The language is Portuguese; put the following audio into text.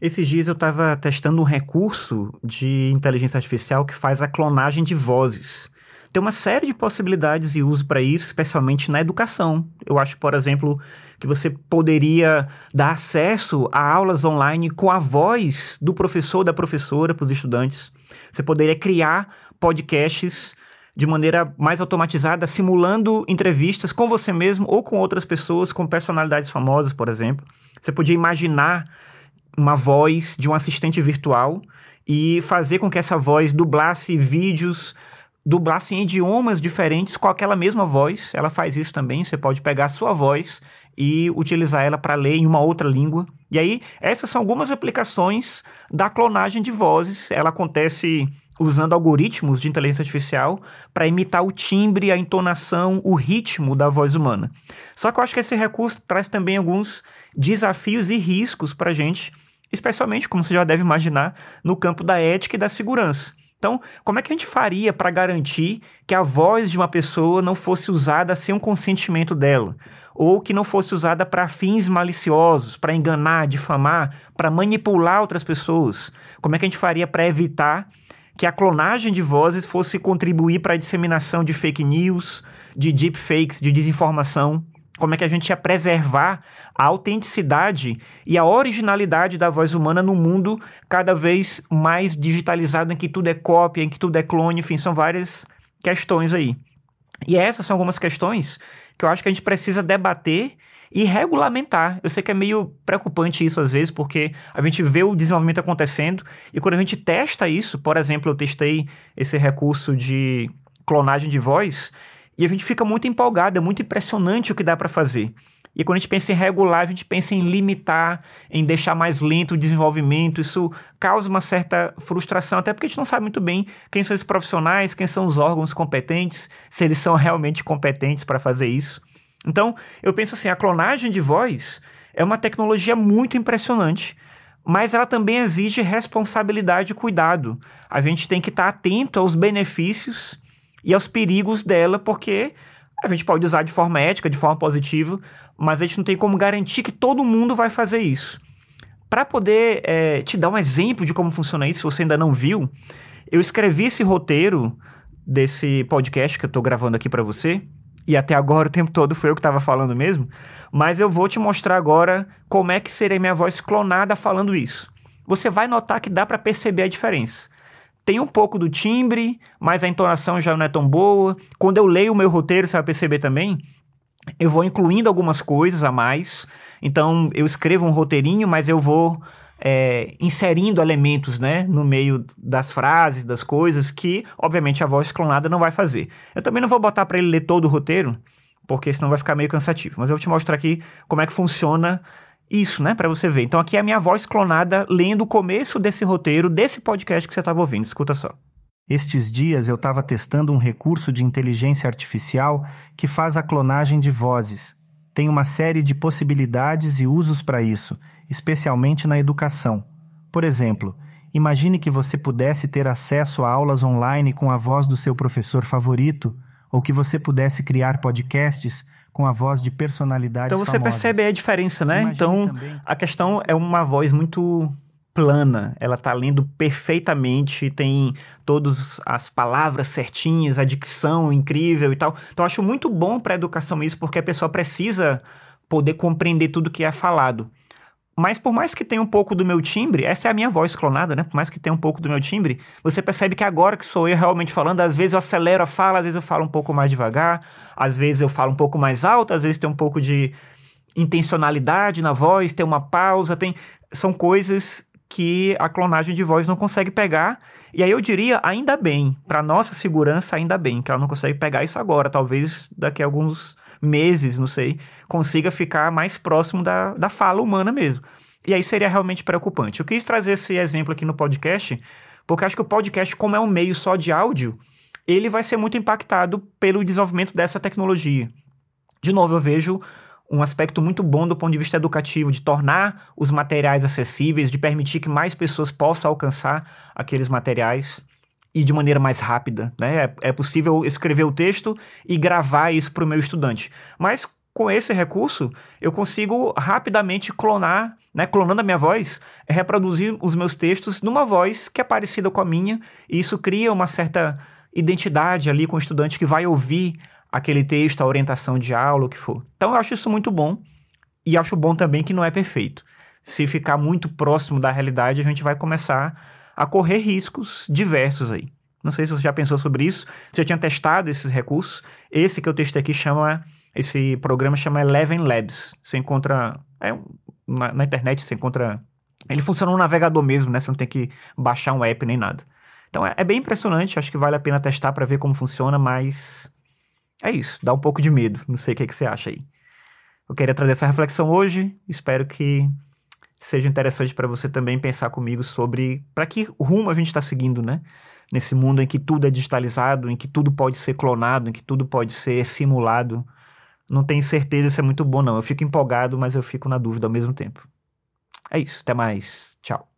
Esses dias eu estava testando um recurso de inteligência artificial que faz a clonagem de vozes. Tem uma série de possibilidades e uso para isso, especialmente na educação. Eu acho, por exemplo, que você poderia dar acesso a aulas online com a voz do professor ou da professora para os estudantes. Você poderia criar podcasts de maneira mais automatizada, simulando entrevistas com você mesmo ou com outras pessoas, com personalidades famosas, por exemplo. Você podia imaginar uma voz de um assistente virtual e fazer com que essa voz dublasse vídeos, dublasse em idiomas diferentes com aquela mesma voz. Ela faz isso também. Você pode pegar a sua voz e utilizar ela para ler em uma outra língua. E aí, essas são algumas aplicações da clonagem de vozes. Ela acontece usando algoritmos de inteligência artificial para imitar o timbre, a entonação, o ritmo da voz humana. Só que eu acho que esse recurso traz também alguns desafios e riscos para a gente, especialmente, como você já deve imaginar, no campo da ética e da segurança. Então, como é que a gente faria para garantir que a voz de uma pessoa não fosse usada sem um consentimento dela? Ou que não fosse usada para fins maliciosos, para enganar, difamar, para manipular outras pessoas? Como é que a gente faria para evitar que a clonagem de vozes fosse contribuir para a disseminação de fake news, de deepfakes, de desinformação. Como é que a gente ia preservar a autenticidade e a originalidade da voz humana no mundo cada vez mais digitalizado, em que tudo é cópia, em que tudo é clone, enfim, são várias questões aí. E essas são algumas questões que eu acho que a gente precisa debater e regulamentar. Eu sei que é meio preocupante isso às vezes, porque a gente vê o desenvolvimento acontecendo e quando a gente testa isso, por exemplo, eu testei esse recurso de clonagem de voz e a gente fica muito empolgado, é muito impressionante o que dá para fazer. E quando a gente pensa em regular, a gente pensa em limitar, em deixar mais lento o desenvolvimento. Isso causa uma certa frustração, até porque a gente não sabe muito bem quem são esses profissionais, quem são os órgãos competentes, se eles são realmente competentes para fazer isso. Então, eu penso assim, a clonagem de voz é uma tecnologia muito impressionante, mas ela também exige responsabilidade e cuidado. A gente tem que estar atento aos benefícios e aos perigos dela, porque a gente pode usar de forma ética, de forma positiva, mas a gente não tem como garantir que todo mundo vai fazer isso. Para poder é, te dar um exemplo de como funciona isso, se você ainda não viu, eu escrevi esse roteiro desse podcast que eu estou gravando aqui para você e até agora o tempo todo foi eu que estava falando mesmo, mas eu vou te mostrar agora como é que seria minha voz clonada falando isso. Você vai notar que dá para perceber a diferença. Tem um pouco do timbre, mas a entonação já não é tão boa. Quando eu leio o meu roteiro, você vai perceber também, eu vou incluindo algumas coisas a mais. Então, eu escrevo um roteirinho, mas eu vou é, inserindo elementos né, no meio das frases, das coisas, que, obviamente, a voz clonada não vai fazer. Eu também não vou botar para ele ler todo o roteiro, porque senão vai ficar meio cansativo. Mas eu vou te mostrar aqui como é que funciona isso, né, para você ver. Então, aqui é a minha voz clonada lendo o começo desse roteiro, desse podcast que você estava ouvindo. Escuta só. Estes dias eu estava testando um recurso de inteligência artificial que faz a clonagem de vozes. Tem uma série de possibilidades e usos para isso especialmente na educação. Por exemplo, imagine que você pudesse ter acesso a aulas online com a voz do seu professor favorito, ou que você pudesse criar podcasts com a voz de personalidades Então você famosas. percebe a diferença, né? Imagine então também... a questão é uma voz muito plana, ela está lendo perfeitamente, tem todas as palavras certinhas, a dicção incrível e tal. Então eu acho muito bom para a educação isso, porque a pessoa precisa poder compreender tudo que é falado. Mas por mais que tenha um pouco do meu timbre, essa é a minha voz clonada, né? Por mais que tenha um pouco do meu timbre, você percebe que agora que sou eu realmente falando, às vezes eu acelero a fala, às vezes eu falo um pouco mais devagar, às vezes eu falo um pouco mais alto, às vezes tem um pouco de intencionalidade na voz, tem uma pausa, tem são coisas que a clonagem de voz não consegue pegar. E aí eu diria, ainda bem, para nossa segurança, ainda bem que ela não consegue pegar isso agora, talvez daqui a alguns meses, não sei, consiga ficar mais próximo da, da fala humana mesmo. E aí seria realmente preocupante. Eu quis trazer esse exemplo aqui no podcast, porque acho que o podcast, como é um meio só de áudio, ele vai ser muito impactado pelo desenvolvimento dessa tecnologia. De novo, eu vejo um aspecto muito bom do ponto de vista educativo, de tornar os materiais acessíveis, de permitir que mais pessoas possam alcançar aqueles materiais e de maneira mais rápida, né? É, é possível escrever o texto e gravar isso para o meu estudante. Mas com esse recurso, eu consigo rapidamente clonar, né, clonando a minha voz, reproduzir os meus textos numa voz que é parecida com a minha, e isso cria uma certa identidade ali com o estudante que vai ouvir aquele texto, a orientação de aula, o que for. Então eu acho isso muito bom, e acho bom também que não é perfeito. Se ficar muito próximo da realidade, a gente vai começar a correr riscos diversos aí. Não sei se você já pensou sobre isso, se já tinha testado esses recursos. Esse que eu testei aqui chama esse programa chama Eleven Labs. Você encontra. É, na, na, internet você encontra. Ele funciona no navegador mesmo, né? Você não tem que baixar um app nem nada. Então é, é bem impressionante, acho que vale a pena testar para ver como funciona, mas. É isso, dá um pouco de medo. Não sei o que, que você acha aí. Eu queria trazer essa reflexão hoje. Espero que seja interessante para você também pensar comigo sobre para que rumo a gente está seguindo, né? Nesse mundo em que tudo é digitalizado, em que tudo pode ser clonado, em que tudo pode ser simulado não tenho certeza se é muito bom, não. Eu fico empolgado, mas eu fico na dúvida ao mesmo tempo. É isso. Até mais. Tchau.